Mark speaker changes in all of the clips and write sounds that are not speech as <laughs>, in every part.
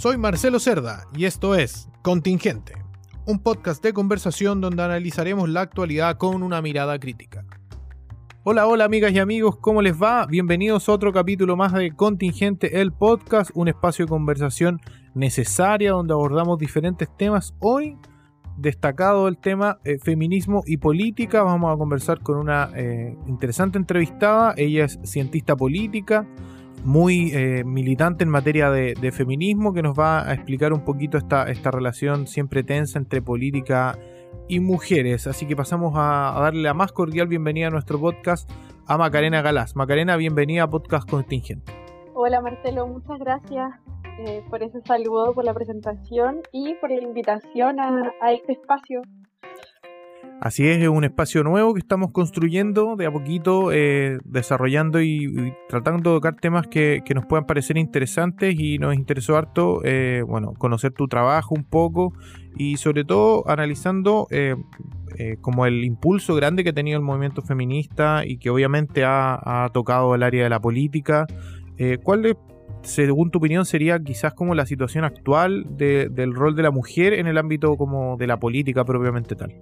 Speaker 1: Soy Marcelo Cerda y esto es Contingente, un podcast de conversación donde analizaremos la actualidad con una mirada crítica. Hola, hola amigas y amigos, ¿cómo les va? Bienvenidos a otro capítulo más de Contingente, el podcast, un espacio de conversación necesaria donde abordamos diferentes temas. Hoy destacado el tema eh, feminismo y política. Vamos a conversar con una eh, interesante entrevistada. Ella es cientista política, muy eh, militante en materia de, feminismo, que nos va a explicar un poquito esta, esta relación siempre tensa entre política y mujeres. Así que pasamos a, darle la más cordial bienvenida a nuestro podcast a Macarena Galás. Macarena, bienvenida a Podcast Contingente.
Speaker 2: Hola Marcelo, muchas gracias eh, por ese saludo, por la presentación y por la invitación a, este espacio.
Speaker 1: Así es, es un espacio nuevo que estamos construyendo de a poquito, eh, desarrollando y, tratando de tocar temas que, nos puedan parecer interesantes y nos interesó harto, eh, bueno, conocer tu trabajo un poco y sobre todo analizando como el impulso grande que ha tenido el movimiento feminista y que obviamente ha, tocado el área de la política. ¿Cuál según tu opinión, sería quizás como la situación actual del rol de la mujer en el ámbito como de la política propiamente tal?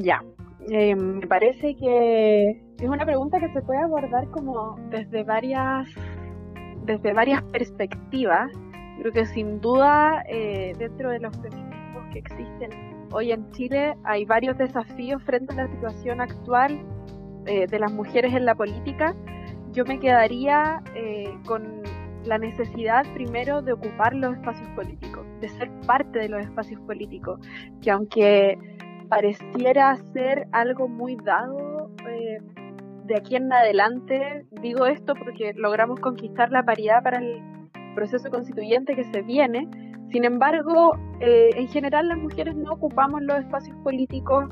Speaker 2: Ya, eh, me parece que es una pregunta que se puede abordar como desde varias, desde varias perspectivas. Creo que sin duda eh, dentro de los feminismos que existen hoy en Chile hay varios desafíos frente a la situación actual eh, de las mujeres en la política yo me quedaría eh, con la necesidad primero de ocupar los espacios políticos, de ser parte de los espacios políticos, que aunque pareciera ser algo muy dado eh, de aquí en adelante, digo esto porque logramos conquistar la paridad para el proceso constituyente que se viene, sin embargo, eh, en general las mujeres no ocupamos los espacios políticos,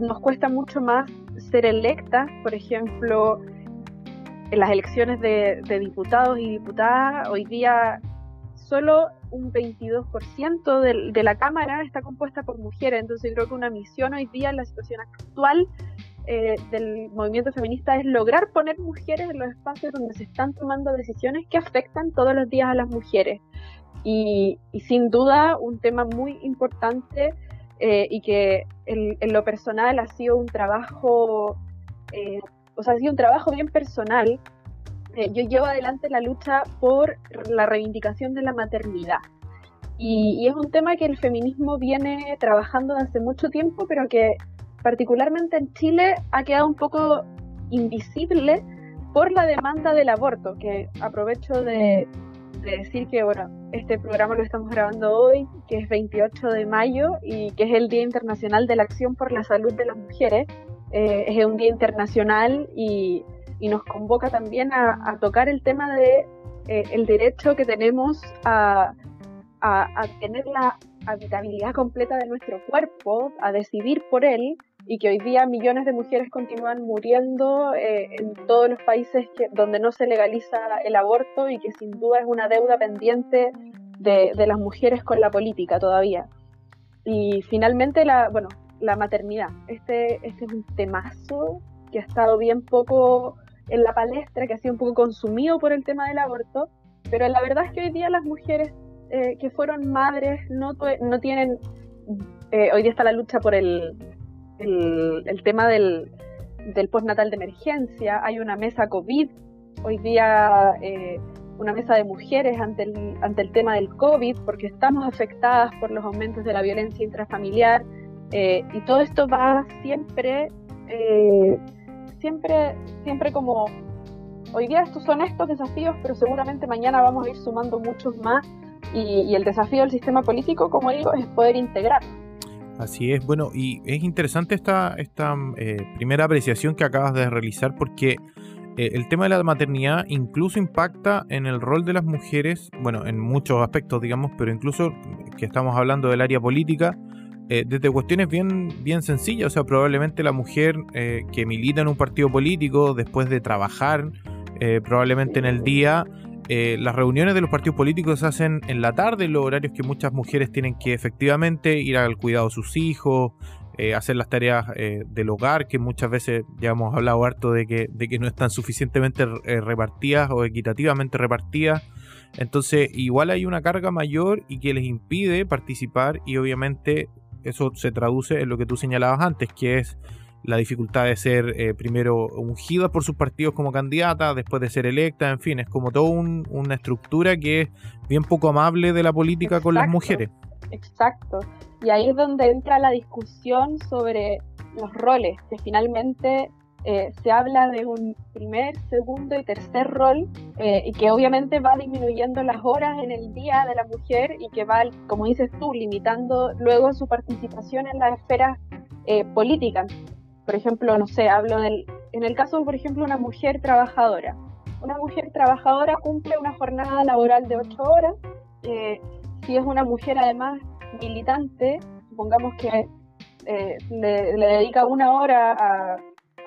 Speaker 2: nos cuesta mucho más ser electas, por ejemplo, en las elecciones de, diputados y diputadas, hoy día solo un 22% de, la Cámara está compuesta por mujeres, entonces creo que una misión hoy día en la situación actual eh, del movimiento feminista es lograr poner mujeres en los espacios donde se están tomando decisiones que afectan todos los días a las mujeres. Y, sin duda un tema muy importante eh, y que en, lo personal ha sido un trabajo eh, o sea, ha sido un trabajo bien personal. Eh, yo llevo adelante la lucha por la reivindicación de la maternidad. Y, es un tema que el feminismo viene trabajando hace mucho tiempo, pero que particularmente en Chile ha quedado un poco invisible por la demanda del aborto, que aprovecho de, decir que bueno, este programa lo estamos grabando hoy, que es 28 de mayo y que es el Día Internacional de la Acción por la Salud de las Mujeres. Eh, es un día internacional y, nos convoca también a, tocar el tema de eh, el derecho que tenemos a, tener la habitabilidad completa de nuestro cuerpo, a decidir por él y que hoy día millones de mujeres continúan muriendo eh, en todos los países donde no se legaliza el aborto y que sin duda es una deuda pendiente de, de las mujeres con la política todavía. Y finalmente, la, bueno, la maternidad. Este, este es un temazo que ha estado bien poco en la palestra, que ha sido un poco consumido por el tema del aborto, pero la verdad es que hoy día las mujeres eh, que fueron madres no, no tienen, eh, hoy día está la lucha por el, el, tema del, del postnatal de emergencia, hay una mesa COVID, hoy día eh, una mesa de mujeres ante el, ante el tema del COVID, porque estamos afectadas por los aumentos de la violencia intrafamiliar, eh, y todo esto va siempre, siempre, siempre como, hoy día estos son estos desafíos, pero seguramente mañana vamos a ir sumando muchos más y, el desafío del sistema político, como digo, es poder integrar.
Speaker 1: Así es, bueno, y es interesante esta, esta eh, primera apreciación que acabas de realizar porque el tema de la maternidad incluso impacta en el rol de las mujeres, bueno, en muchos aspectos, digamos, pero incluso que estamos hablando del área política, eh, desde cuestiones bien, bien sencillas, o sea, probablemente la mujer eh, que milita en un partido político, después de trabajar, eh, probablemente en el día, las reuniones de los partidos políticos se hacen en la tarde, los horarios que muchas mujeres tienen que efectivamente ir al cuidado de sus hijos, hacer las tareas del hogar, que muchas veces ya hemos hablado harto de que, de que no están suficientemente repartidas o equitativamente repartidas. Entonces, igual hay una carga mayor y que les impide participar y obviamente eso se traduce en lo que tú señalabas antes, que es la dificultad de ser eh, primero ungida por sus partidos como candidata, después de ser electa, en fin, es como toda una estructura que es bien poco amable de la política con las mujeres.
Speaker 2: Exacto. Y ahí es donde entra la discusión sobre los roles, que finalmente eh, se habla de un primer, segundo y tercer rol, eh, y que obviamente va disminuyendo las horas en el día de la mujer y que va, como dices tú, limitando luego su participación en las esferas eh, políticas. Por ejemplo, no sé, hablo del, en el caso, por ejemplo, una mujer trabajadora. Una mujer trabajadora cumple una jornada laboral de ocho horas. si es una mujer además militante, supongamos que le, le, dedica una hora a,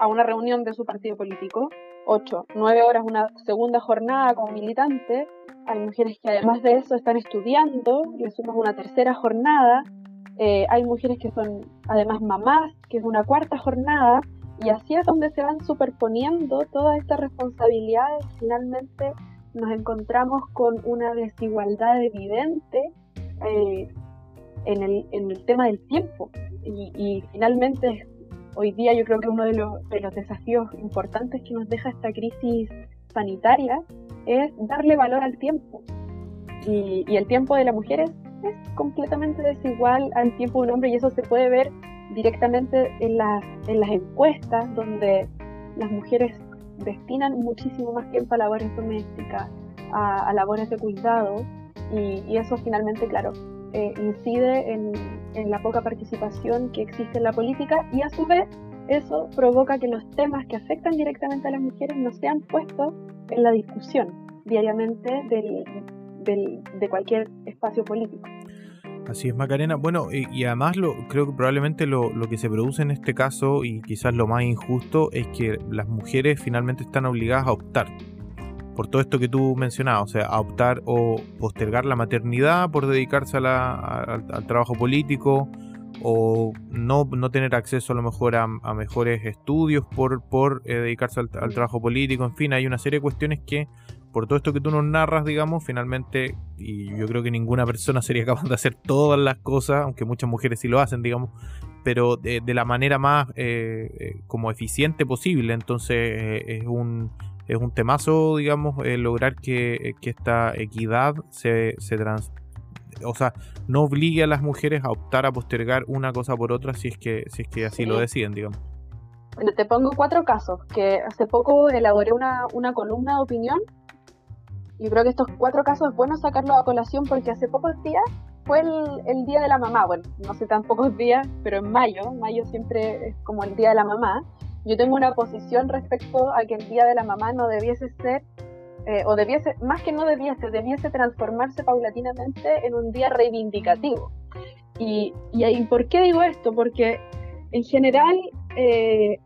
Speaker 2: a una reunión de su partido político, ocho, nueve horas una segunda jornada como militante, hay mujeres que además de eso están estudiando, le sumas una tercera jornada, eh, hay mujeres que son además mamás, que es una cuarta jornada, y así es donde se van superponiendo todas estas responsabilidades. Finalmente nos encontramos con una desigualdad evidente eh, en, el, en, el, tema del tiempo. Y, y finalmente hoy día yo creo que uno de los, de los desafíos importantes que nos deja esta crisis sanitaria es darle valor al tiempo. Y, el tiempo de las mujeres es completamente desigual al tiempo de un hombre y eso se puede ver directamente en las, en las encuestas donde las mujeres destinan muchísimo más tiempo a labores domésticas, a, labores de cuidado y, y, eso finalmente, claro, eh, incide en, la poca participación que existe en la política y a su vez eso provoca que los temas que afectan directamente a las mujeres no sean puestos en la discusión diariamente del, del, de cualquier espacio político.
Speaker 1: Así es, Macarena. Bueno, y, además lo, creo que probablemente lo, lo, que se produce en este caso, y quizás lo más injusto, es que las mujeres finalmente están obligadas a optar por todo esto que tú mencionabas, o sea, a optar o postergar la maternidad por dedicarse al, trabajo político o no, no, tener acceso a lo mejor a, mejores estudios por, por eh, dedicarse al, trabajo político, en fin, hay una serie de cuestiones que por todo esto que tú nos narras, digamos, finalmente, y yo creo que ninguna persona <laughs> sería capaz de hacer todas las cosas, aunque muchas mujeres sí lo hacen, digamos, pero de, la manera más eh, eh, como eficiente posible, entonces es un es un temazo, digamos, eh, lograr que, esta equidad se, se trans, o sea, no obligue a las mujeres a optar a postergar una cosa por otra si es que, si es que así lo deciden, digamos.
Speaker 2: Bueno, te pongo cuatro casos, que hace poco elaboré una, una columna de opinión. Y creo que estos cuatro casos es bueno sacarlos a colación porque hace pocos días fue el, el, Día de la Mamá, bueno, no sé tan pocos días, pero en mayo, mayo siempre es como el Día de la Mamá, yo tengo una posición respecto a que el Día de la Mamá no debiese ser, eh, o debiese, más que no debiese, debiese transformarse paulatinamente en un día reivindicativo. Y, y, ¿por qué digo esto? Porque en general eh,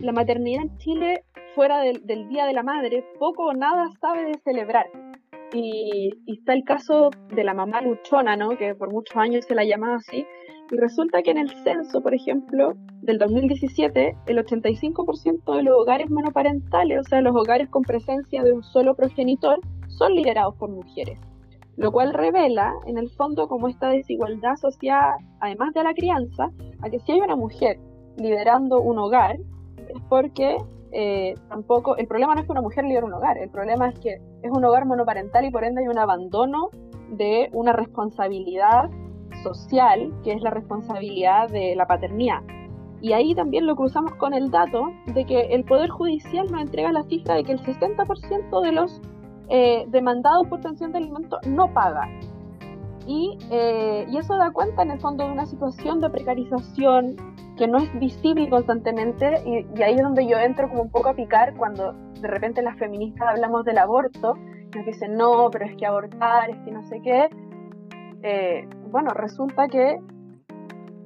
Speaker 2: la maternidad en Chile, fuera del, Día de la Madre, poco o nada sabe de celebrar. Y, y, está el caso de la mamá luchona, ¿no? que por muchos años se la llamaba así, y resulta que en el censo, por ejemplo, del 2017, el 85% de los hogares monoparentales, o sea, los hogares con presencia de un solo progenitor, son liderados por mujeres. Lo cual revela, en el fondo, como esta desigualdad asociada, además de a la crianza, a que si hay una mujer liderando un hogar, es porque eh, tampoco, el problema no es que una mujer lidere un hogar, el problema es que es un hogar monoparental y por ende hay un abandono de una responsabilidad social, que es la responsabilidad de la paternidad. Y ahí también lo cruzamos con el dato de que el Poder Judicial nos entrega la cifra de que el 60% de los eh, demandados por pensión de alimentos no paga. Y, eh, y, eso da cuenta en el fondo de una situación de precarización que no es visible constantemente y, y, ahí es donde yo entro como un poco a picar cuando de repente las feministas hablamos del aborto, nos dicen no, pero es que abortar, es que no sé qué, eh, bueno, resulta que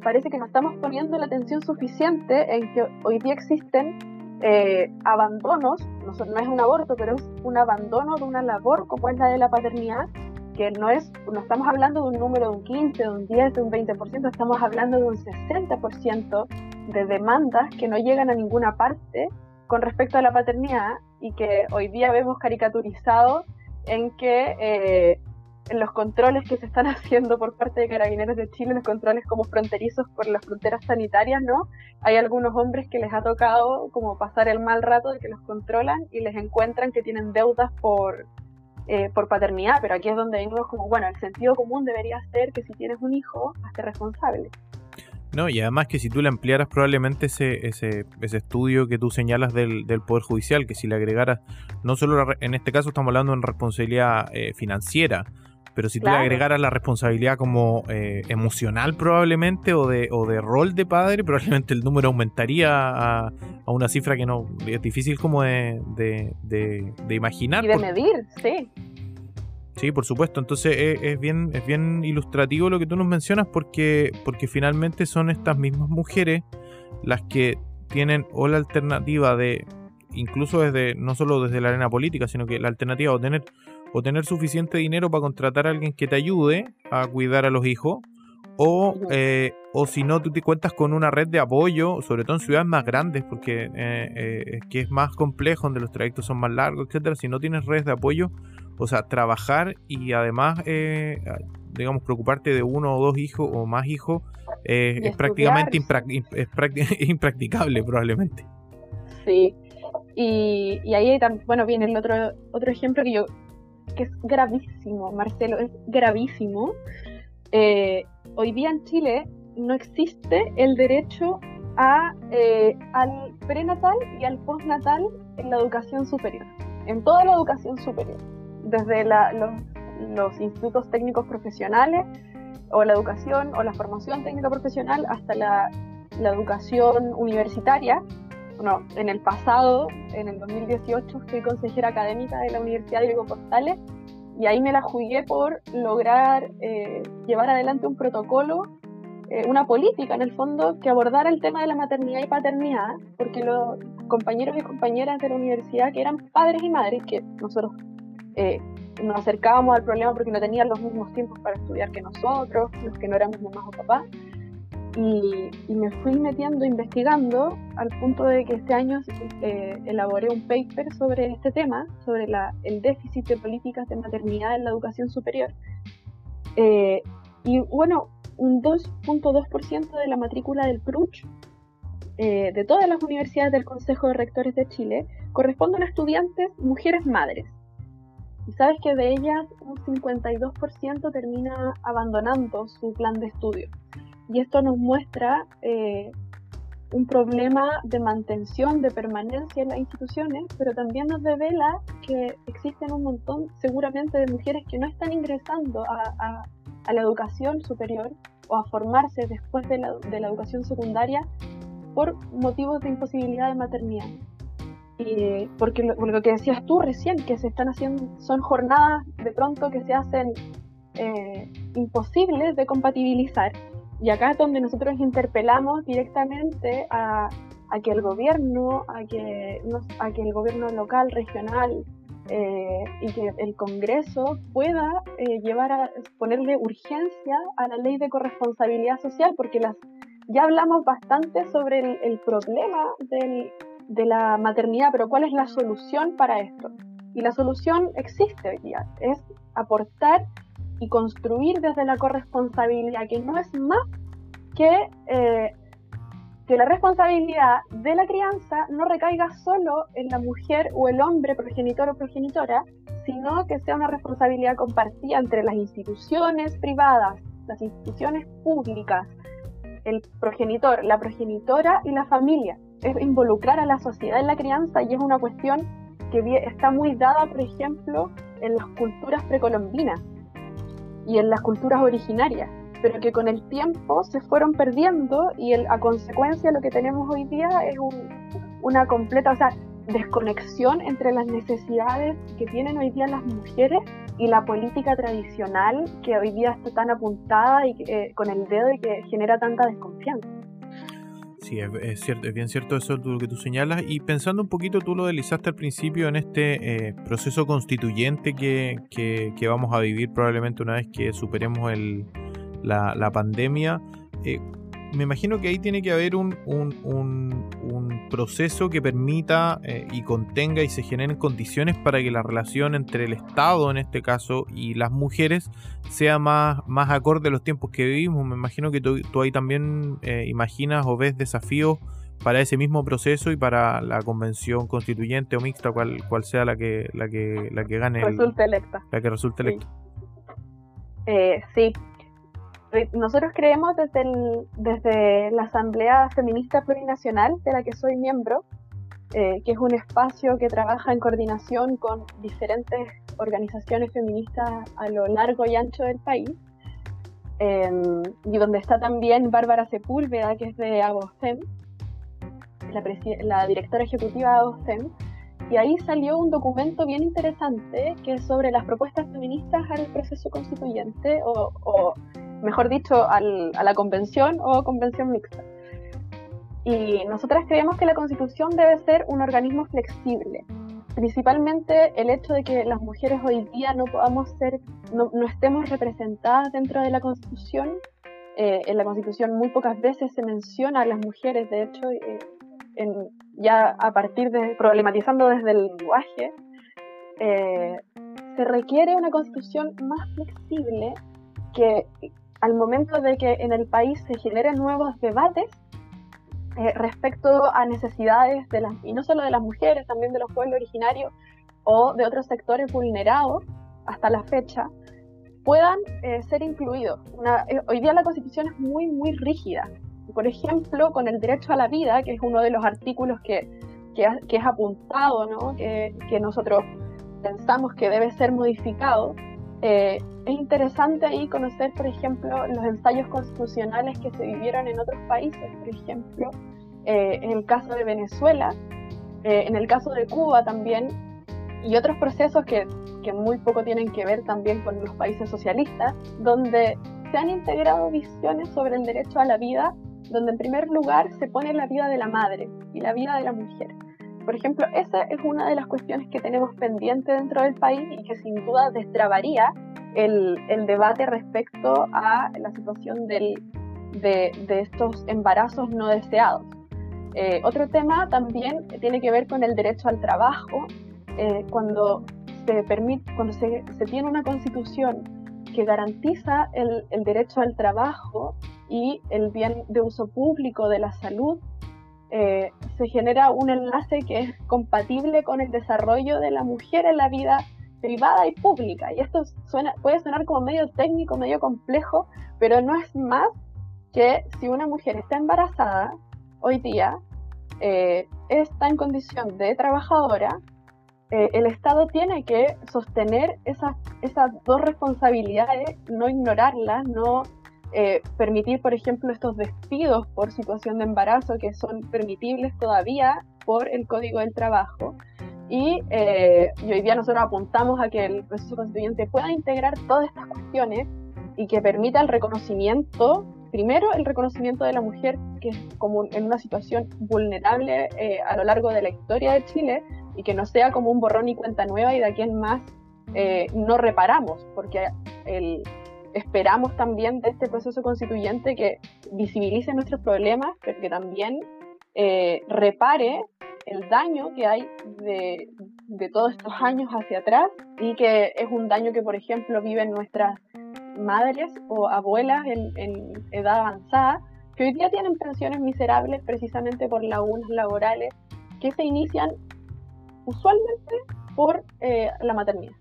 Speaker 2: parece que no estamos poniendo la atención suficiente en que hoy día existen eh, abandonos, no, es un aborto, pero es un abandono de una labor como es la de la paternidad, que no es, no estamos hablando de un número de un 15, de un 10, de un 20%, estamos hablando de un 60% de demandas que no llegan a ninguna parte con respecto a la paternidad y que hoy día vemos caricaturizado en que eh, en los controles que se están <laughs> haciendo por parte de Carabineros de Chile, los controles como fronterizos por las fronteras sanitarias, ¿no? Hay algunos hombres que les ha tocado como pasar el mal rato de que los controlan y les encuentran que tienen deudas por, eh, por paternidad, pero aquí es donde vengo como, bueno, el sentido común debería ser que si tienes un hijo, hazte responsable.
Speaker 1: No, y además que si tú le ampliaras probablemente ese, ese, ese estudio que tú señalas del, del, Poder Judicial, que si le agregaras, no solo en este caso estamos hablando de responsabilidad eh, financiera, pero si tú le agregaras la responsabilidad como eh, emocional probablemente o de, o de rol de padre, <laughs> probablemente el número aumentaría a, a una cifra que no es difícil como de, de, de, imaginar.
Speaker 2: Y de medir, sí.
Speaker 1: Sí, por supuesto. Entonces es, bien, es bien ilustrativo lo que tú nos mencionas porque, porque finalmente son estas mismas mujeres las que tienen o la alternativa de, incluso desde, no solo desde la arena política, sino que la alternativa de tener, o tener suficiente dinero para contratar a alguien que te ayude a cuidar a los hijos, o, eh, o si no, tú te cuentas con una red de apoyo, sobre todo en ciudades más grandes, porque eh, eh, es que es más complejo, donde los trayectos son más largos, etcétera. Si no tienes redes de apoyo, o sea, trabajar y además, eh, digamos, preocuparte de uno o dos hijos o más hijos es prácticamente es <laughs> impracticable probablemente.
Speaker 2: Sí, y, y ahí, bueno, viene el otro, otro ejemplo que yo, que es gravísimo, Marcelo, es gravísimo. Eh, hoy día en Chile no existe el derecho a, al prenatal y al postnatal en la educación superior, en toda la educación superior desde los, institutos técnicos profesionales o la educación o la formación técnica profesional hasta la, educación universitaria. Bueno, en el pasado, en el 2018, fui consejera académica de la Universidad de Vigo Postales y ahí me la jugué por lograr eh, llevar adelante un protocolo, eh, una política en el fondo que abordara el tema de la maternidad y paternidad, porque los compañeros y compañeras de la universidad que eran padres y madres, que nosotros eh, nos acercábamos al problema porque no tenían los mismos tiempos para estudiar que nosotros, los que no éramos mamás o papás. Y, me fui metiendo, investigando, al punto de que este año eh, elaboré un paper sobre este tema, sobre la, el déficit de políticas de maternidad en la educación superior. Eh, y bueno, un 2.2% de la matrícula del PRUCH de todas las universidades del Consejo de Rectores de Chile corresponden a estudiantes mujeres madres. Y sabes que de ellas un 52% termina abandonando su plan de estudio. Y esto nos muestra eh, un problema de mantención, de permanencia en las instituciones, pero también nos revela que existen un montón seguramente de mujeres que no están ingresando a, la educación superior o a formarse después de la, educación secundaria por motivos de imposibilidad de maternidad porque lo, que decías tú recién, que se están haciendo, son jornadas de pronto que se hacen eh, imposibles de compatibilizar. Y acá es donde nosotros interpelamos directamente a, que el gobierno, a que, a que el gobierno local, regional eh, y que el Congreso pueda eh, llevar a ponerle urgencia a la ley de corresponsabilidad social, porque las ya hablamos bastante sobre el, problema de la maternidad, pero ¿cuál es la solución para esto? Y la solución existe hoy es aportar y construir desde la corresponsabilidad, que no es más que eh, que la responsabilidad de la crianza no recaiga solo en la mujer o el hombre progenitor o progenitora, sino que sea una responsabilidad compartida entre las instituciones privadas, las instituciones públicas, el progenitor, la progenitora y la familia. Es involucrar a la sociedad en la crianza y es una cuestión que está muy dada, por ejemplo, en las culturas precolombinas y en las culturas originarias, pero que con el tiempo se fueron perdiendo y a consecuencia lo que tenemos hoy día es una completa, o sea, desconexión entre las necesidades que tienen hoy día las mujeres y la política tradicional que hoy día está tan apuntada y eh, con el dedo y que genera tanta desconfianza.
Speaker 1: Sí, es, cierto, es bien cierto eso lo que tú señalas. Y pensando un poquito, tú lo deslizaste al principio en este eh, proceso constituyente que, que, vamos a vivir probablemente una vez que superemos el, la, la pandemia. Eh, me imagino que ahí tiene que haber un, un, proceso que permita eh, y contenga y se generen condiciones para que la relación entre el Estado, en este caso, y las mujeres sea más, más acorde a los tiempos que vivimos. Me imagino que tú, ahí también eh, imaginas o ves desafíos para ese mismo proceso y para la convención constituyente o mixta, cual, cual sea la que, la que, la que gane.
Speaker 2: Resulte electa.
Speaker 1: La que resulte electa.
Speaker 2: Eh, sí, nosotros creemos desde, desde la Asamblea Feminista Plurinacional, de la que soy miembro, eh, que es un espacio que trabaja en coordinación con diferentes organizaciones feministas a lo largo y ancho del país, em, y donde está también Bárbara Sepúlveda, que es de AGOSTEM, la, la directora ejecutiva de AGOSTEM, y ahí salió un documento bien interesante que es sobre las propuestas feministas al proceso constituyente o, o mejor dicho, a la convención o convención mixta. Y nosotras creemos que la constitución debe ser un organismo flexible. Principalmente el hecho de que las mujeres hoy día no podamos ser, no, estemos representadas dentro de la constitución. Eh, en la constitución muy pocas veces se menciona a las mujeres, de hecho, eh, ya a partir de problematizando desde el lenguaje, eh, se requiere una constitución más flexible que al momento de que en el país se generen nuevos debates eh, respecto a necesidades de las, y no solo de las mujeres, también de los pueblos originarios o de otros sectores vulnerados hasta la fecha, puedan eh, ser incluidos. Eh, hoy día la Constitución es muy, muy rígida. Por ejemplo, con el derecho a la vida, que es uno de los artículos que, que, es apuntado, ¿no? que, que nosotros pensamos que debe ser modificado, eh, es interesante ahí conocer, por ejemplo, los ensayos constitucionales que se vivieron en otros países, por ejemplo, eh, en el caso de Venezuela, eh, en el caso de Cuba también, y otros procesos que, que muy poco tienen que ver también con los países socialistas, donde se han integrado visiones sobre el derecho a la vida, donde en primer lugar se pone la vida de la madre y la vida de la mujer. Por ejemplo, esa es una de las cuestiones que tenemos pendiente dentro del país y que sin duda destrabaría el, el debate respecto a la situación del, de, de, estos embarazos no deseados. Eh, otro tema también tiene que ver con el derecho al trabajo. Eh, cuando se, cuando se, se, tiene una constitución que garantiza el, el derecho al trabajo y el bien de uso público de la salud, eh, se genera un enlace que es compatible con el desarrollo de la mujer en la vida privada y pública. Y esto suena, puede sonar como medio técnico, medio complejo, pero no es más que si una mujer está embarazada hoy día, eh, está en condición de trabajadora, eh, el Estado tiene que sostener esas, esas dos responsabilidades, no ignorarlas, no eh, permitir, por ejemplo, estos despidos por situación de embarazo que son permitibles todavía por el Código del Trabajo. Y, eh, hoy día nosotros apuntamos a que el proceso constituyente pueda integrar todas estas cuestiones y que permita el reconocimiento, primero el reconocimiento de la mujer que es como en una situación vulnerable eh, a lo largo de la historia de Chile y que no sea como un borrón y cuenta nueva y de aquí en más no reparamos, porque el, esperamos también de este proceso constituyente que visibilice nuestros problemas, pero que también eh, repare el daño que hay de, todos estos años hacia atrás y que es un daño que, por ejemplo, viven nuestras madres o abuelas en, edad avanzada, que hoy día tienen pensiones miserables precisamente por lagunas laborales que se inician usualmente por eh, la maternidad.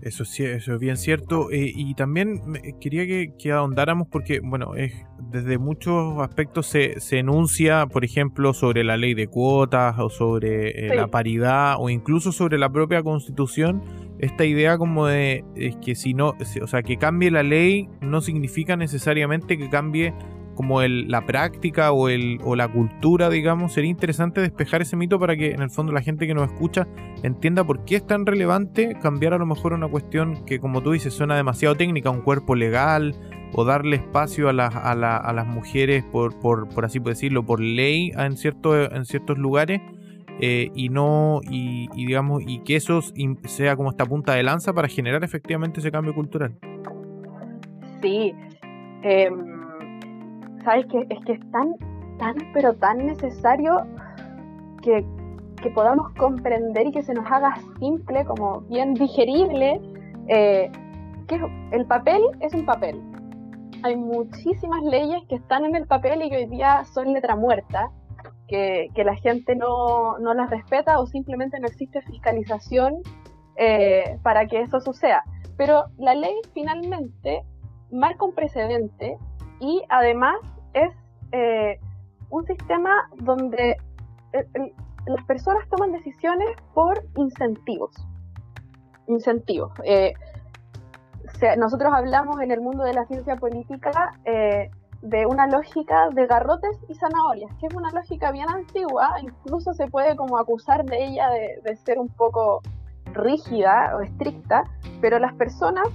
Speaker 1: Eso, sí, eso es bien cierto. Eh, y también quería que, ahondáramos porque, bueno, es, desde muchos aspectos se, se, enuncia, por ejemplo, sobre la ley de cuotas o sobre eh, la paridad o incluso sobre la propia constitución, esta idea como de es que si no, o sea, que cambie la ley no significa necesariamente que cambie como el, la práctica o, el, o la cultura, digamos, sería interesante despejar ese mito para que en el fondo la gente que nos escucha entienda por qué es tan relevante cambiar a lo mejor una cuestión que, como tú dices, suena demasiado técnica, un cuerpo legal o darle espacio a, a, a las mujeres, por, por, por, así decirlo, por ley en, cierto, en ciertos lugares. Eh, y no y, digamos y que eso sea como esta punta de lanza para generar efectivamente ese cambio cultural
Speaker 2: sí eh sabes que es que es tan, tan, pero tan necesario que, que podamos comprender y que se nos haga simple, como bien digerible, eh, que el papel es un papel. Hay muchísimas leyes que están en el papel y que hoy día son letra muerta, que, que la gente no, no, las respeta o simplemente no existe fiscalización eh, para que eso suceda. Pero la ley finalmente marca un precedente y además es eh, un sistema donde las personas toman decisiones por incentivos. Incentivos. Eh, nosotros hablamos en el mundo de la ciencia política eh, de una lógica de garrotes y zanahorias, que es una lógica bien antigua, incluso se puede como acusar de ella de ser un poco rígida o estricta, pero las personas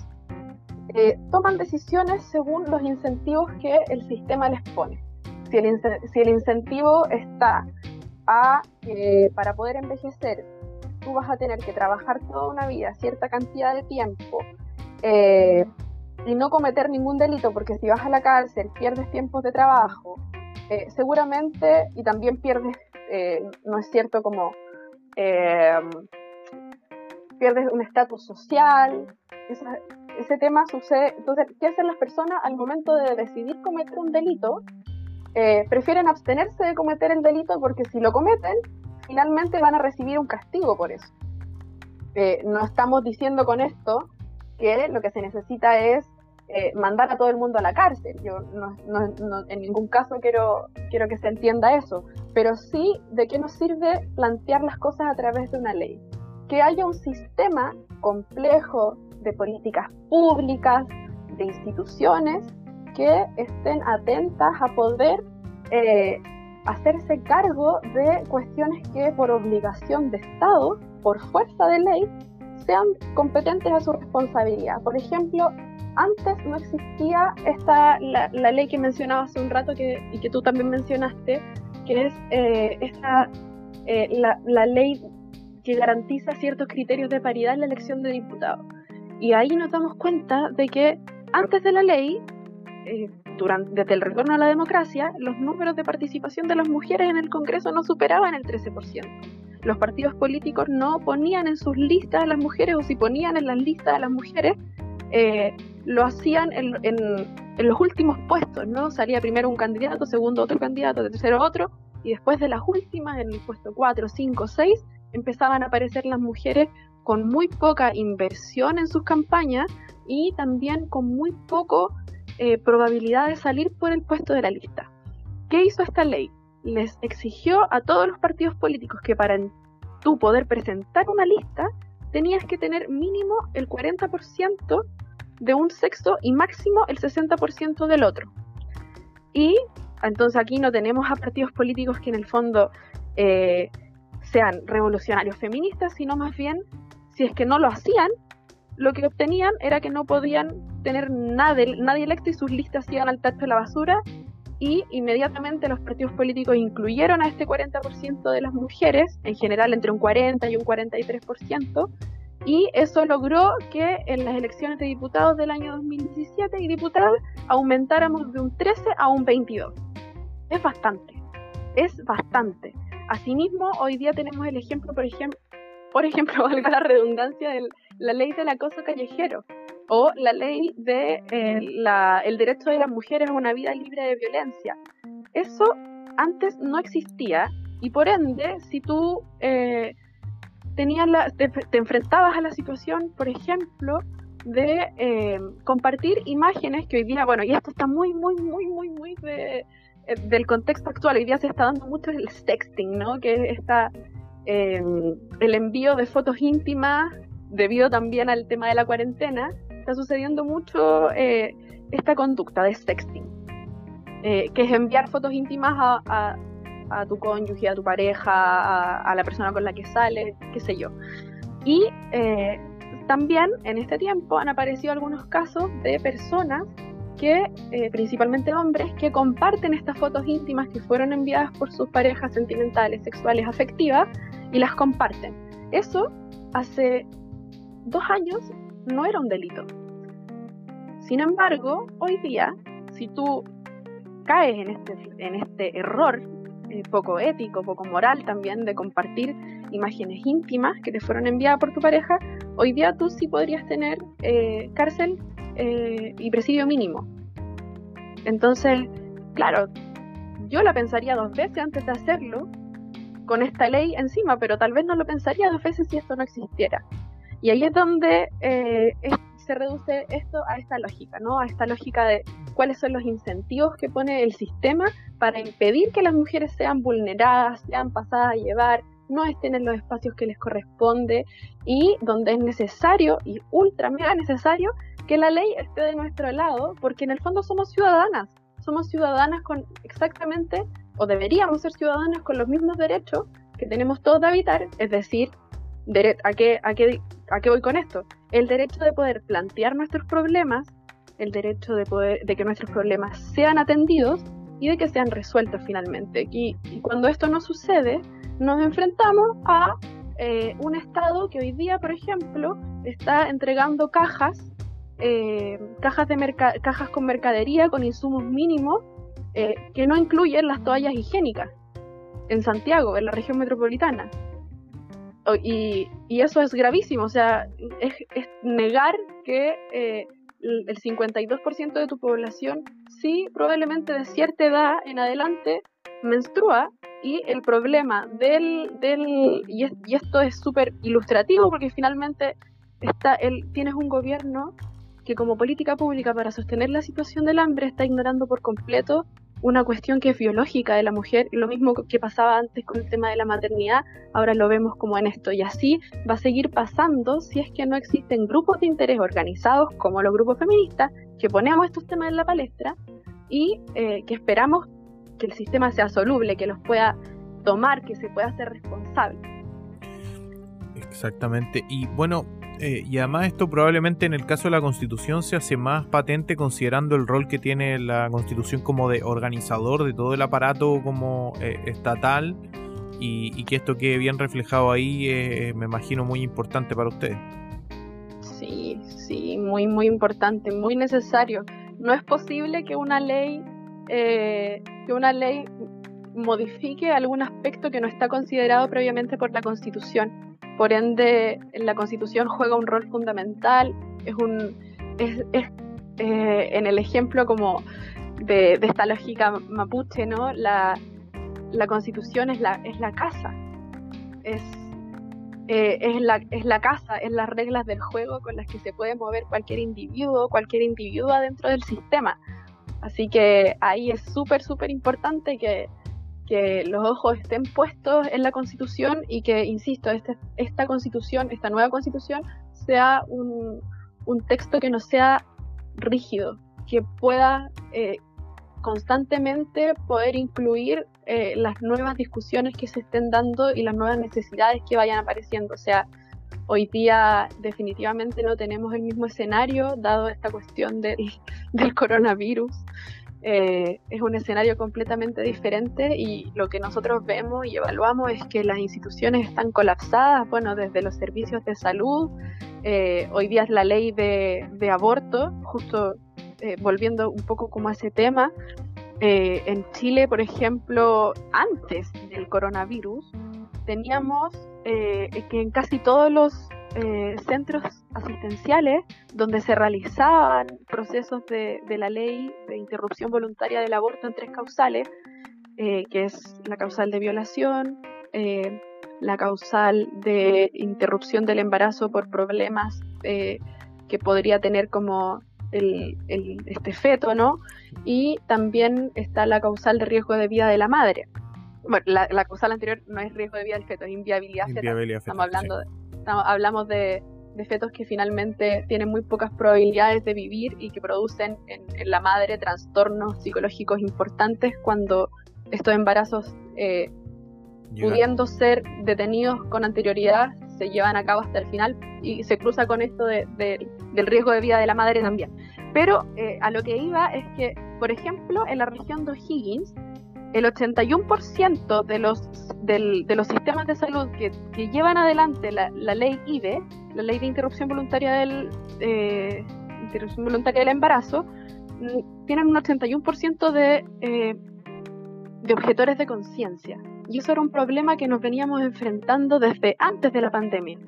Speaker 2: eh, toman decisiones según los incentivos que el sistema les pone. Si el, incentivo está a, eh, para poder envejecer, tú vas a tener que trabajar toda una vida, cierta cantidad de tiempo, eh, y no cometer ningún delito, porque si vas a la cárcel pierdes tiempos de trabajo, seguramente, y también pierdes, no es cierto como pierdes un estatus social, ese tema sucede. Entonces, ¿qué hacen las personas al momento de decidir cometer un delito? Eh, prefieren abstenerse de cometer el delito porque si lo cometen, finalmente van a recibir un castigo por eso. Eh, no estamos diciendo con esto que lo que se necesita es eh, mandar a todo el mundo a la cárcel. Yo no, en ningún caso quiero, quiero que se entienda eso, pero sí de qué nos sirve plantear las cosas a través de una ley. Que haya un sistema complejo, de políticas públicas, de instituciones que estén atentas a poder eh, hacerse cargo de cuestiones que por obligación de Estado, por fuerza de ley, sean competentes a su responsabilidad. Por ejemplo, antes no existía esta, la, ley que mencionaba hace un rato que, y que tú también mencionaste, que es eh, esta, eh, la, la ley que garantiza ciertos criterios de paridad en la elección de diputados. Y ahí nos damos cuenta de que antes de la ley, eh, durante, desde el retorno a la democracia, los números de participación de las mujeres en el Congreso no superaban el 13%. Los partidos políticos no ponían en sus listas a las mujeres o si ponían en las listas a las mujeres, eh, lo hacían en, en, los últimos puestos, ¿no? Salía primero un candidato, segundo otro candidato, tercero otro, y después de las últimas, en el puesto 4, 5, 6, empezaban a aparecer las mujeres con muy poca inversión en sus campañas y también con muy poco eh, probabilidad de salir por el puesto de la lista. ¿Qué hizo esta ley? Les exigió a todos los partidos políticos que para tú poder presentar una lista tenías que tener mínimo el 40% de un sexo y máximo el 60% del otro. Y entonces aquí no tenemos a partidos políticos que en el fondo eh, sean revolucionarios feministas, sino más bien si es que no lo hacían, lo que obtenían era que no podían tener nadie, nadie electo y sus listas iban al tacho de la basura y inmediatamente los partidos políticos incluyeron a este 40% de las mujeres, en general entre un 40 y un 43%, y eso logró que en las elecciones de diputados del año 2017 y diputadas aumentáramos de un 13 a un 22. Es bastante, es bastante. Asimismo, hoy día tenemos el ejemplo, por ejemplo, por ejemplo, <laughs> valga la redundancia, de la ley del acoso callejero o la ley de eh, el derecho de las mujeres a una vida libre de violencia. Eso antes no existía y por ende, si tú eh, tenías la, te, enfrentabas a la situación, por ejemplo, de eh, compartir imágenes que hoy día, bueno, y esto está muy, muy, muy, muy, muy del contexto actual. Hoy día se está dando mucho el sexting, ¿no? Que está Em, el envío de fotos íntimas, debido también al tema de la cuarentena, está sucediendo mucho eh, esta conducta de sexting, eh, que es enviar fotos íntimas a, tu cónyuge, a tu pareja, a, la persona con la que sales, qué sé yo. Y eh, también en este tiempo han aparecido algunos casos de personas que, principalmente hombres, que comparten estas fotos íntimas que fueron enviadas por sus parejas sentimentales, sexuales, afectivas, y las comparten. Eso hace dos años no era un delito. Sin embargo, hoy día, si tú caes en este, en este error eh, poco ético, poco moral también de compartir imágenes íntimas que te fueron enviadas por tu pareja, hoy día tú sí podrías tener eh, cárcel eh, y presidio mínimo. Entonces, claro, yo la pensaría dos veces antes de hacerlo con esta ley encima, pero tal vez no lo pensaría dos veces si esto no existiera. Y ahí es donde eh, se reduce esto a esta lógica, ¿no? A esta lógica de cuáles son los incentivos que pone el sistema para impedir que las mujeres sean vulneradas, sean pasadas a llevar, no estén en los espacios que les corresponde y donde es necesario y ultra mega necesario que la ley esté de nuestro lado, porque en el fondo somos ciudadanas, somos ciudadanas con exactamente, o deberíamos ser ciudadanas con los mismos derechos que tenemos todos de habitar, es decir, ¿a qué, a, qué, ¿a qué voy con esto? El derecho de poder plantear nuestros problemas, el derecho de, poder, de que nuestros problemas sean atendidos y de que sean resueltos finalmente. Y, y cuando esto no sucede, nos enfrentamos a eh, un Estado que hoy día, por ejemplo, está entregando cajas, eh, cajas, de cajas con mercadería, con insumos mínimos, eh, que no incluyen las toallas higiénicas en Santiago, en la región metropolitana. Y, eso es gravísimo, o sea, es, negar que el 52% de tu población sí probablemente de cierta edad en adelante menstrua y el problema del, del y, esto es súper ilustrativo porque finalmente está el, tienes un gobierno que como política pública para sostener la situación del hambre está ignorando por completo una cuestión que es biológica de la mujer, lo mismo que pasaba antes con el tema de la maternidad, ahora lo vemos como en esto y así va a seguir pasando si es que no existen grupos de interés organizados como los grupos feministas que ponemos estos temas en la palestra y eh, que esperamos que el sistema sea soluble, que los pueda tomar, que se pueda hacer responsable.
Speaker 1: Exactamente. Y bueno, eh, y además esto probablemente en el caso de la constitución se hace más patente considerando el rol que tiene la constitución como de organizador de todo el aparato como eh, estatal y, que esto quede bien reflejado ahí, eh, me imagino muy importante para ustedes.
Speaker 2: Sí, sí, muy, muy importante, muy necesario. No es posible que una ley que una ley modifique algún aspecto que no está considerado previamente por la Constitución. Por ende, la Constitución juega un rol fundamental, es un es, eh, en el ejemplo como de, esta lógica mapuche, ¿no? La, la Constitución es la, es la casa, es, eh, es, la, es la casa, es las reglas del juego con las que se puede mover cualquier individuo, cualquier individuo dentro del sistema. Así que ahí es súper, súper importante que, los ojos estén puestos en la constitución y que, insisto, este, esta constitución, esta nueva constitución, sea un, texto que no sea rígido, que pueda eh, constantemente poder incluir eh, las nuevas discusiones que se estén dando y las nuevas necesidades que vayan apareciendo. O sea, Hoy día definitivamente no tenemos el mismo escenario, dado esta cuestión del, coronavirus. Eh, es un escenario completamente diferente y lo que nosotros vemos y evaluamos es que las instituciones están colapsadas, bueno, desde los servicios de salud, eh, hoy día es la ley de, aborto, justo eh, volviendo un poco como a ese tema, en Chile, por ejemplo, antes del coronavirus, teníamos eh, que en casi todos los eh, centros asistenciales donde se realizaban procesos de, la ley de interrupción voluntaria del aborto en tres causales, eh, que es la causal de violación, la causal de interrupción del embarazo por problemas que podría tener como el, este feto, ¿no? Y también está la causal de riesgo de vida de la madre. Bueno, la, la causal anterior no es riesgo de vida del feto, es inviabilidad, fetal. Estamos hablando de, hablamos de, fetos que finalmente tienen muy pocas probabilidades de vivir y que producen en, la madre trastornos psicológicos importantes cuando estos embarazos, eh, pudiendo ser detenidos con anterioridad, se llevan a cabo hasta el final y se cruza con esto de, del riesgo de vida de la madre también. Pero eh, a lo que iba es que, por ejemplo, en la región de O'Higgins, el 81% de los, de los sistemas de salud que, llevan adelante la, ley IVE, la ley de interrupción voluntaria del, eh, interrupción voluntaria del embarazo, mm, tienen un 81% de, eh, de objetores de conciencia. Y eso era un problema que nos veníamos enfrentando desde antes de la pandemia.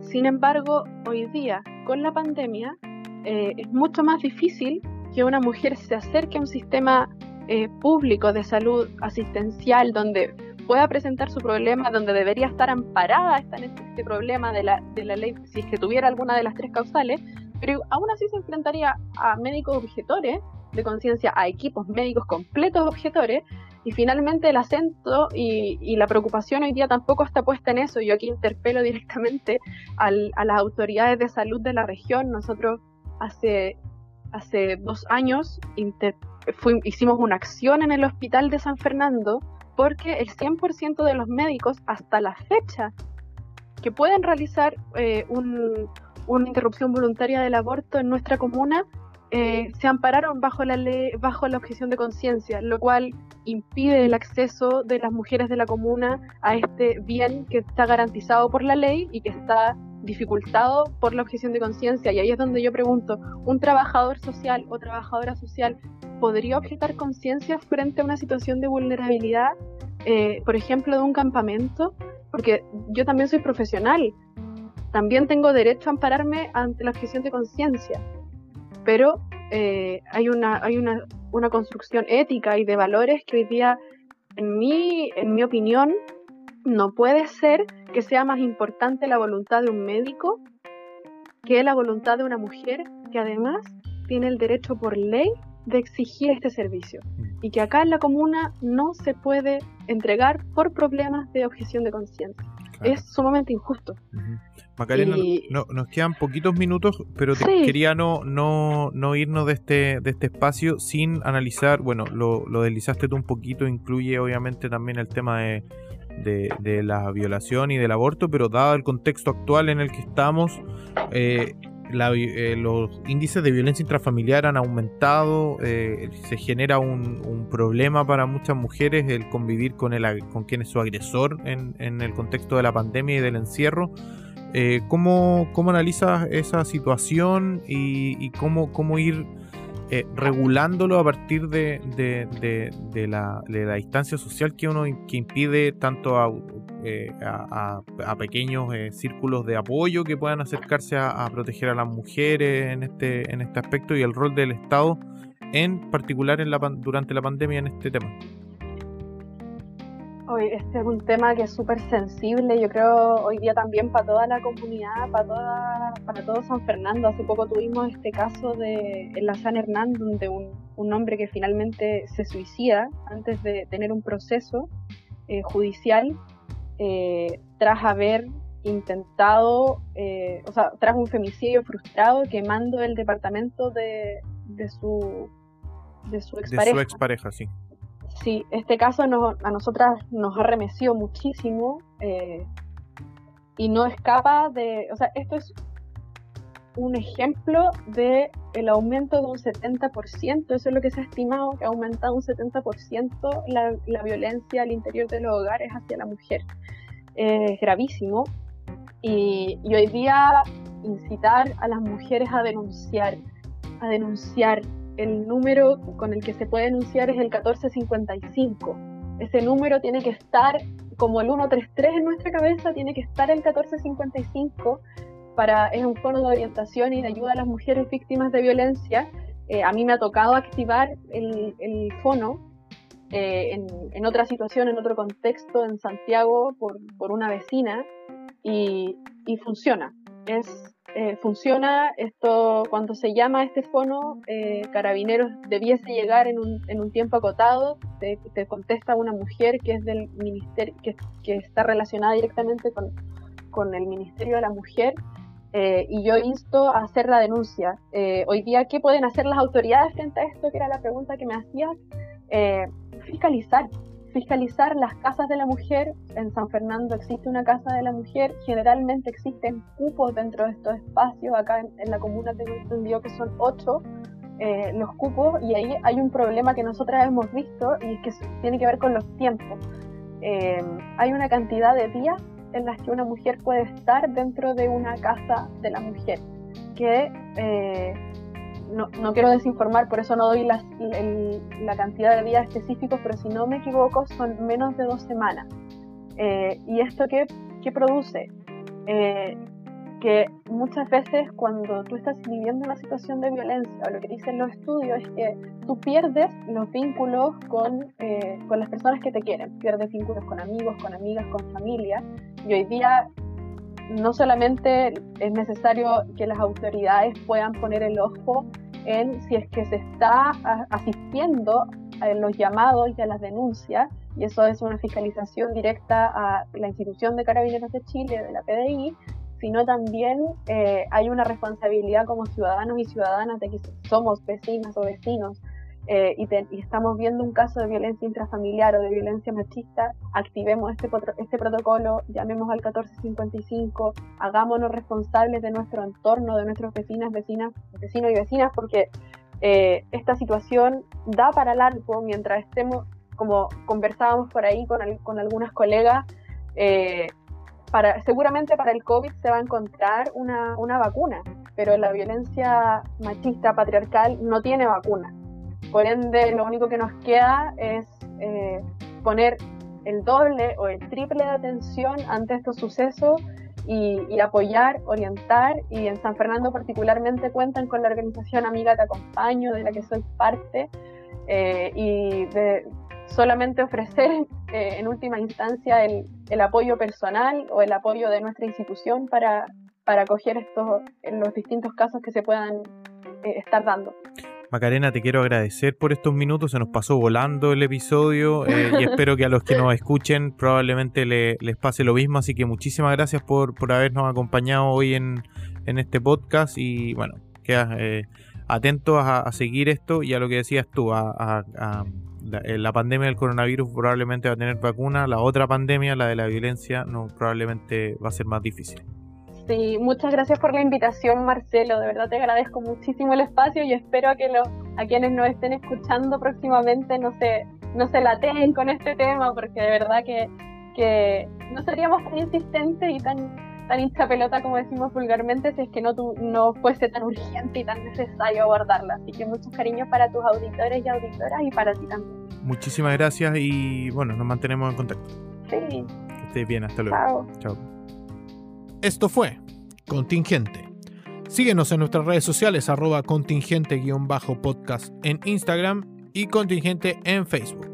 Speaker 2: Sin embargo, hoy día, con la pandemia, eh, es mucho más difícil que una mujer se acerque a un sistema eh, público de salud asistencial donde pueda presentar su problema, donde debería estar amparada está este problema de la, de la ley, si es que tuviera alguna de las tres causales, pero aún así se enfrentaría a médicos objetores de conciencia, a equipos médicos completos objetores, y finalmente el acento y, la preocupación hoy día tampoco está puesta en eso. Yo aquí interpelo directamente a las autoridades de salud de la región. Nosotros hace, hace dos años hicimos una acción en el hospital de San Fernando porque el 100% de los médicos hasta la fecha que pueden realizar eh, una interrupción voluntaria del aborto en nuestra comuna eh, se ampararon bajo la ley, bajo la objeción de conciencia, lo cual impide el acceso de las mujeres de la comuna a este bien que está garantizado por la ley y que está dificultado por la objeción de conciencia. Y ahí es donde yo pregunto, ¿un trabajador social o trabajadora social podría objetar conciencia frente a una situación de vulnerabilidad, eh, por ejemplo, de un campamento? Porque yo también soy profesional, también tengo derecho a ampararme ante la objeción de conciencia pero eh, hay, una, hay una, una, construcción ética y de valores que hoy día, en mi, en mi opinión, no puede ser que sea más importante la voluntad de un médico que la voluntad de una mujer que además tiene el derecho por ley de exigir este servicio mm. y que acá en la comuna no se puede entregar por problemas de objeción de conciencia. Es sumamente injusto.
Speaker 1: Macarena, no, nos quedan poquitos minutos, pero quería no, no, no irnos de este, de este espacio sin analizar, bueno, lo, lo deslizaste tú un poquito, incluye obviamente también el tema de, de, la violación y del aborto, pero dado el contexto actual en el que estamos, eh, eh, los índices de violencia intrafamiliar han aumentado, eh, se genera un, problema para muchas mujeres el convivir con, el, con quien es su agresor en, el contexto de la pandemia y del encierro. ¿cómo, ¿cómo, analizas esa situación y, cómo, cómo, ir eh, regulándolo a partir de, de, la, la, distancia social que uno que impide tanto a, eh, a, pequeños círculos de apoyo que puedan acercarse a, proteger a las mujeres en este, en este aspecto y el rol del Estado en particular en la, durante la pandemia en este tema?
Speaker 2: Hoy este es un tema que es súper sensible, yo creo hoy día también para toda la comunidad, para toda, para todo San Fernando. Hace poco tuvimos este caso de en la San Hernán, donde un, un hombre que finalmente se suicida antes de tener un proceso eh, judicial, eh, tras haber intentado, eh, o sea, tras un femicidio frustrado, quemando el departamento de, de su de su expareja.
Speaker 1: De su expareja, sí
Speaker 2: sí, este caso a nosotras nos ha remecido muchísimo eh, y no escapa de, o sea, esto es un ejemplo de el aumento de un 70%, eso es lo que se ha estimado, que ha aumentado un 70% la, la violencia al interior de los hogares hacia la mujer. es gravísimo y, y hoy día incitar a las mujeres a denunciar, a denunciar el número con el que se puede denunciar es el 1455. Ese número tiene que estar, como el 133 en nuestra cabeza, tiene que estar el 1455 para, es un fondo de orientación y de ayuda a las mujeres víctimas de violencia. Eh, a mí me ha tocado activar el, el fono eh, en, en, otra situación, en otro contexto, en Santiago, por, por una vecina, y, y funciona. Es eh, funciona esto cuando se llama este fono eh, carabineros debiese llegar en un, en un tiempo acotado te, contesta una mujer que es del ministerio que, que está relacionada directamente con, con, el ministerio de la mujer eh, y yo insto a hacer la denuncia. Hoy día qué pueden hacer las autoridades frente a esto que era la pregunta que me hacías. Fiscalizar fiscalizar las casas de la mujer. En San Fernando existe una casa de la mujer, generalmente existen cupos dentro de estos espacios. Acá en, la comuna tengo entendido que son ocho eh, los cupos y ahí hay un problema que nosotras hemos visto y es que tiene que ver con los tiempos. Eh, hay una cantidad de días en las que una mujer puede estar dentro de una casa de la mujer que eh, no, no, quiero desinformar, por eso no doy la, cantidad de días específicos, pero si no me equivoco son menos de dos semanas. Eh, ¿Y esto qué, qué produce? Eh, que muchas veces cuando tú estás viviendo una situación de violencia, o lo que dicen los estudios es que tú pierdes los vínculos con, eh, con las personas que te quieren, pierdes vínculos con amigos, con amigas, con familia, y hoy día no solamente es necesario que las autoridades puedan poner el ojo en si es que se está asistiendo a los llamados y a las denuncias, y eso es una fiscalización directa a la institución de Carabineros de Chile, de la PDI, sino también eh, hay una responsabilidad como ciudadanos y ciudadanas de que somos vecinas o vecinos eh, y, estamos viendo un caso de violencia intrafamiliar o de violencia machista, activemos este, este protocolo, llamemos al 1455, hagámonos responsables de nuestro entorno, de nuestros vecinas, vecinas, vecinos y vecinas, porque eh, esta situación da para largo mientras estemos, como conversábamos por ahí con, con algunas colegas, para, seguramente para el COVID se va a encontrar una, una vacuna, pero la violencia machista, patriarcal, no tiene vacuna. Por ende, lo único que nos queda es eh, poner el doble o el triple de atención ante estos sucesos y, apoyar, orientar. Y en San Fernando particularmente cuentan con la organización Amiga Te Acompaño, de la que soy parte, eh, y de, solamente ofrecer eh, en última instancia el, apoyo personal o el apoyo de nuestra institución para, para acoger estos, los distintos casos que se puedan eh, estar dando.
Speaker 1: Macarena, te quiero agradecer por estos minutos, se nos pasó volando el episodio eh, y <laughs> espero que a los que nos escuchen probablemente les pase lo mismo, así que muchísimas gracias por, por habernos acompañado hoy en, en este podcast y bueno, quedas atentos a, seguir esto y a lo que decías tú, a eh, la, pandemia del coronavirus probablemente va a tener vacuna, la otra pandemia, la de la violencia, no probablemente va a ser más difícil.
Speaker 2: Sí, muchas gracias por la invitación, Marcelo. De verdad te agradezco muchísimo el espacio y espero que a quienes nos estén escuchando próximamente no se, no se lateen con este tema, porque de verdad que, que no seríamos tan insistentes y tan tan hincha pelota como decimos vulgarmente si es que no, tu, no fuese tan urgente y tan necesario abordarla. Así que muchos cariños para tus auditores y auditoras y para ti también.
Speaker 1: Muchísimas gracias y bueno, nos mantenemos en contacto.
Speaker 2: Sí.
Speaker 1: Que estés bien, hasta luego. Chao. Esto fue Contingente. Síguenos en nuestras redes sociales arroba contingente-podcast en Instagram y contingente en Facebook.